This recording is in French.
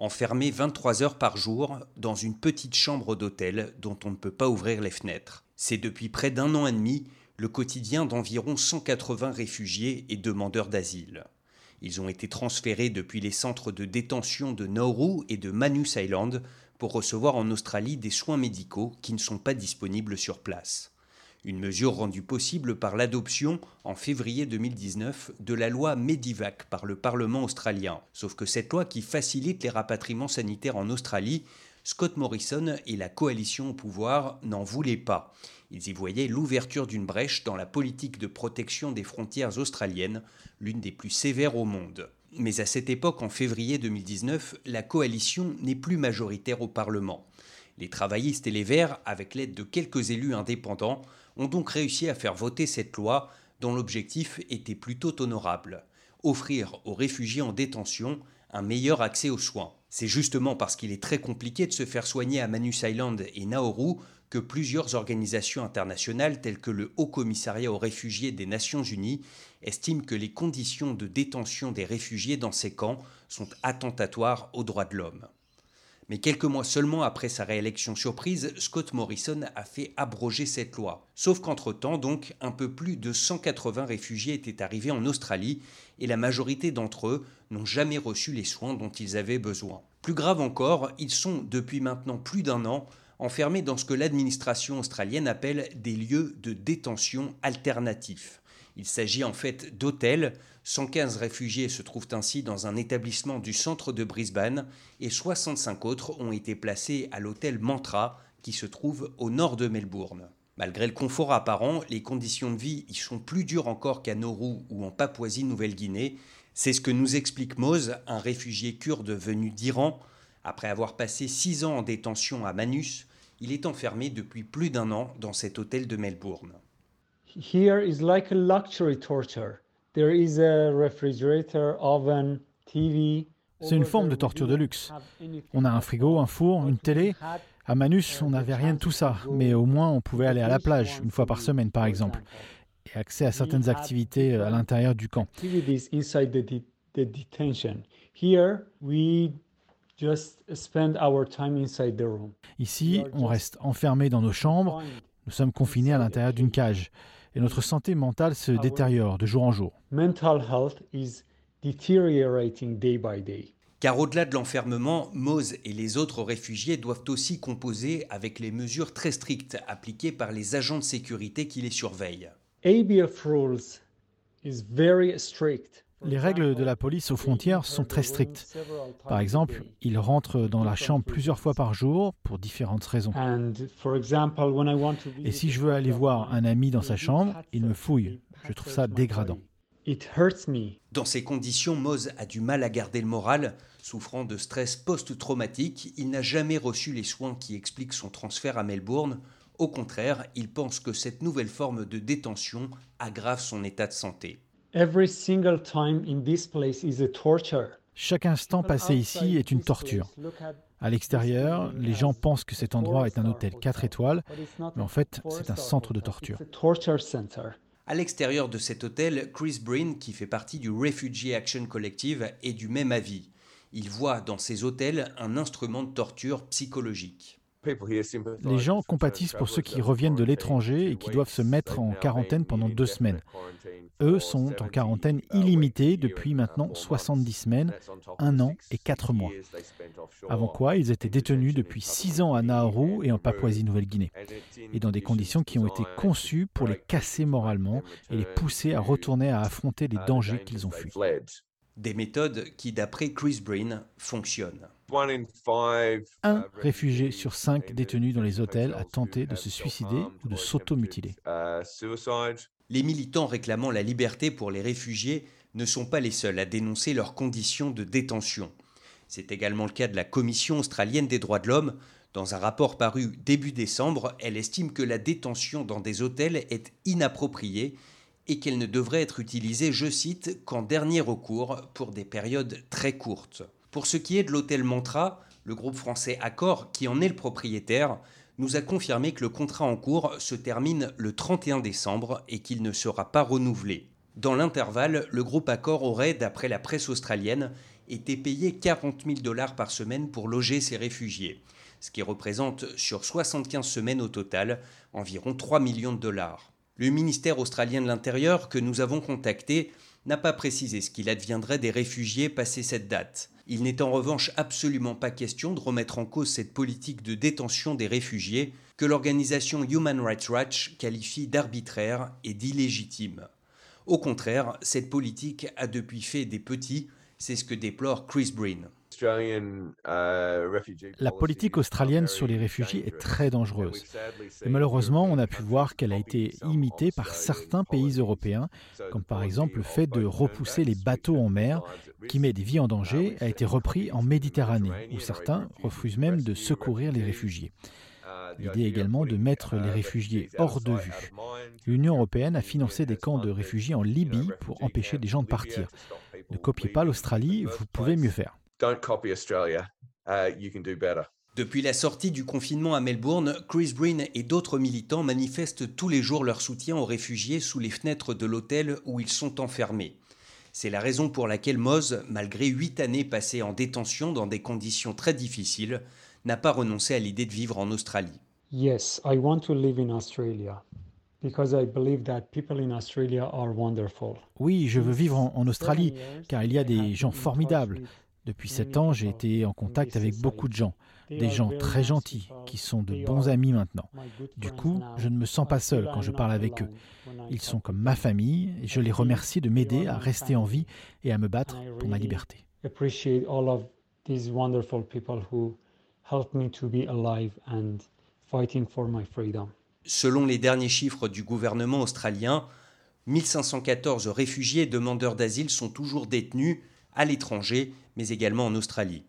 enfermés 23 heures par jour dans une petite chambre d'hôtel dont on ne peut pas ouvrir les fenêtres. C'est depuis près d'un an et demi le quotidien d'environ 180 réfugiés et demandeurs d'asile. Ils ont été transférés depuis les centres de détention de Nauru et de Manus Island pour recevoir en Australie des soins médicaux qui ne sont pas disponibles sur place. Une mesure rendue possible par l'adoption en février 2019 de la loi Medivac par le Parlement australien. Sauf que cette loi qui facilite les rapatriements sanitaires en Australie, Scott Morrison et la coalition au pouvoir n'en voulaient pas. Ils y voyaient l'ouverture d'une brèche dans la politique de protection des frontières australiennes, l'une des plus sévères au monde. Mais à cette époque, en février 2019, la coalition n'est plus majoritaire au Parlement. Les travaillistes et les Verts, avec l'aide de quelques élus indépendants, ont donc réussi à faire voter cette loi dont l'objectif était plutôt honorable offrir aux réfugiés en détention un meilleur accès aux soins. C'est justement parce qu'il est très compliqué de se faire soigner à Manus Island et Nauru que plusieurs organisations internationales telles que le Haut Commissariat aux réfugiés des Nations Unies estiment que les conditions de détention des réfugiés dans ces camps sont attentatoires aux droits de l'homme. Mais quelques mois seulement après sa réélection surprise, Scott Morrison a fait abroger cette loi. Sauf qu'entre-temps, donc, un peu plus de 180 réfugiés étaient arrivés en Australie et la majorité d'entre eux n'ont jamais reçu les soins dont ils avaient besoin. Plus grave encore, ils sont depuis maintenant plus d'un an enfermés dans ce que l'administration australienne appelle des lieux de détention alternatifs. Il s'agit en fait d'hôtels 115 réfugiés se trouvent ainsi dans un établissement du centre de Brisbane et 65 autres ont été placés à l'hôtel Mantra qui se trouve au nord de Melbourne. Malgré le confort apparent, les conditions de vie y sont plus dures encore qu'à Nauru ou en Papouasie-Nouvelle-Guinée. C'est ce que nous explique Moz, un réfugié kurde venu d'Iran. Après avoir passé six ans en détention à Manus, il est enfermé depuis plus d'un an dans cet hôtel de Melbourne. Here is like a luxury torture. C'est une forme de torture de luxe. On a un frigo, un four, une télé. À Manus, on n'avait rien de tout ça, mais au moins on pouvait aller à la plage une fois par semaine, par exemple, et accès à certaines activités à l'intérieur du camp. Ici, on reste enfermé dans nos chambres. Nous sommes confinés à l'intérieur d'une cage et notre santé mentale se détériore de jour en jour. Car au-delà de l'enfermement, Mose et les autres réfugiés doivent aussi composer avec les mesures très strictes appliquées par les agents de sécurité qui les surveillent. ABF rules is very strict. Les règles de la police aux frontières sont très strictes. Par exemple, ils rentrent dans la chambre plusieurs fois par jour pour différentes raisons. Et si je veux aller voir un ami dans sa chambre, il me fouille. Je trouve ça dégradant. Dans ces conditions, Moz a du mal à garder le moral. Souffrant de stress post-traumatique, il n'a jamais reçu les soins qui expliquent son transfert à Melbourne. Au contraire, il pense que cette nouvelle forme de détention aggrave son état de santé. Chaque instant passé ici est une torture. À l'extérieur, les gens pensent que cet endroit est un hôtel 4 étoiles, mais en fait, c'est un centre de torture. À l'extérieur de cet hôtel, Chris Breen, qui fait partie du Refugee Action Collective, est du même avis. Il voit dans ces hôtels un instrument de torture psychologique. Les gens compatissent pour ceux qui reviennent de l'étranger et qui doivent se mettre en quarantaine pendant deux semaines. Eux sont en quarantaine illimitée depuis maintenant 70 semaines, un an et quatre mois. Avant quoi, ils étaient détenus depuis six ans à Nauru et en Papouasie-Nouvelle-Guinée, et dans des conditions qui ont été conçues pour les casser moralement et les pousser à retourner à affronter les dangers qu'ils ont fuis. Des méthodes qui, d'après Chris Breen, fonctionnent. Un réfugié sur cinq détenus dans les hôtels a tenté de se suicider ou de s'automutiler. Les militants réclamant la liberté pour les réfugiés ne sont pas les seuls à dénoncer leurs conditions de détention. C'est également le cas de la Commission australienne des droits de l'homme. Dans un rapport paru début décembre, elle estime que la détention dans des hôtels est inappropriée et qu'elle ne devrait être utilisée, je cite, qu'en dernier recours pour des périodes très courtes. Pour ce qui est de l'hôtel Mantra, le groupe français Accor, qui en est le propriétaire, nous a confirmé que le contrat en cours se termine le 31 décembre et qu'il ne sera pas renouvelé. Dans l'intervalle, le groupe Accor aurait, d'après la presse australienne, étaient payés 40 000 dollars par semaine pour loger ces réfugiés, ce qui représente sur 75 semaines au total environ 3 millions de dollars. Le ministère australien de l'Intérieur que nous avons contacté n'a pas précisé ce qu'il adviendrait des réfugiés passé cette date. Il n'est en revanche absolument pas question de remettre en cause cette politique de détention des réfugiés que l'organisation Human Rights Watch qualifie d'arbitraire et d'illégitime. Au contraire, cette politique a depuis fait des petits, c'est ce que déplore Chris Breen. La politique australienne sur les réfugiés est très dangereuse. Et malheureusement, on a pu voir qu'elle a été imitée par certains pays européens, comme par exemple le fait de repousser les bateaux en mer, qui met des vies en danger, a été repris en Méditerranée, où certains refusent même de secourir les réfugiés. L'idée également de mettre les réfugiés hors de vue. L'Union européenne a financé des camps de réfugiés en Libye pour empêcher des gens de partir. Ne copiez pas l'Australie, vous pouvez mieux faire. Uh, Depuis la sortie du confinement à Melbourne, Chris Breen et d'autres militants manifestent tous les jours leur soutien aux réfugiés sous les fenêtres de l'hôtel où ils sont enfermés. C'est la raison pour laquelle Moz, malgré huit années passées en détention dans des conditions très difficiles, n'a pas renoncé à l'idée de vivre en Australie. Yes, I want to live in Australia. Oui, je veux vivre en, Australie car il y a des gens formidables. Depuis sept ans, j'ai été en contact avec beaucoup de gens, des gens très gentils, qui sont de bons amis maintenant. Du coup, je ne me sens pas seul quand je parle avec eux. Ils sont comme ma famille et je les remercie de m'aider à rester en vie et à me battre pour ma liberté. Selon les derniers chiffres du gouvernement australien, 1514 réfugiés et demandeurs d'asile sont toujours détenus à l'étranger, mais également en Australie.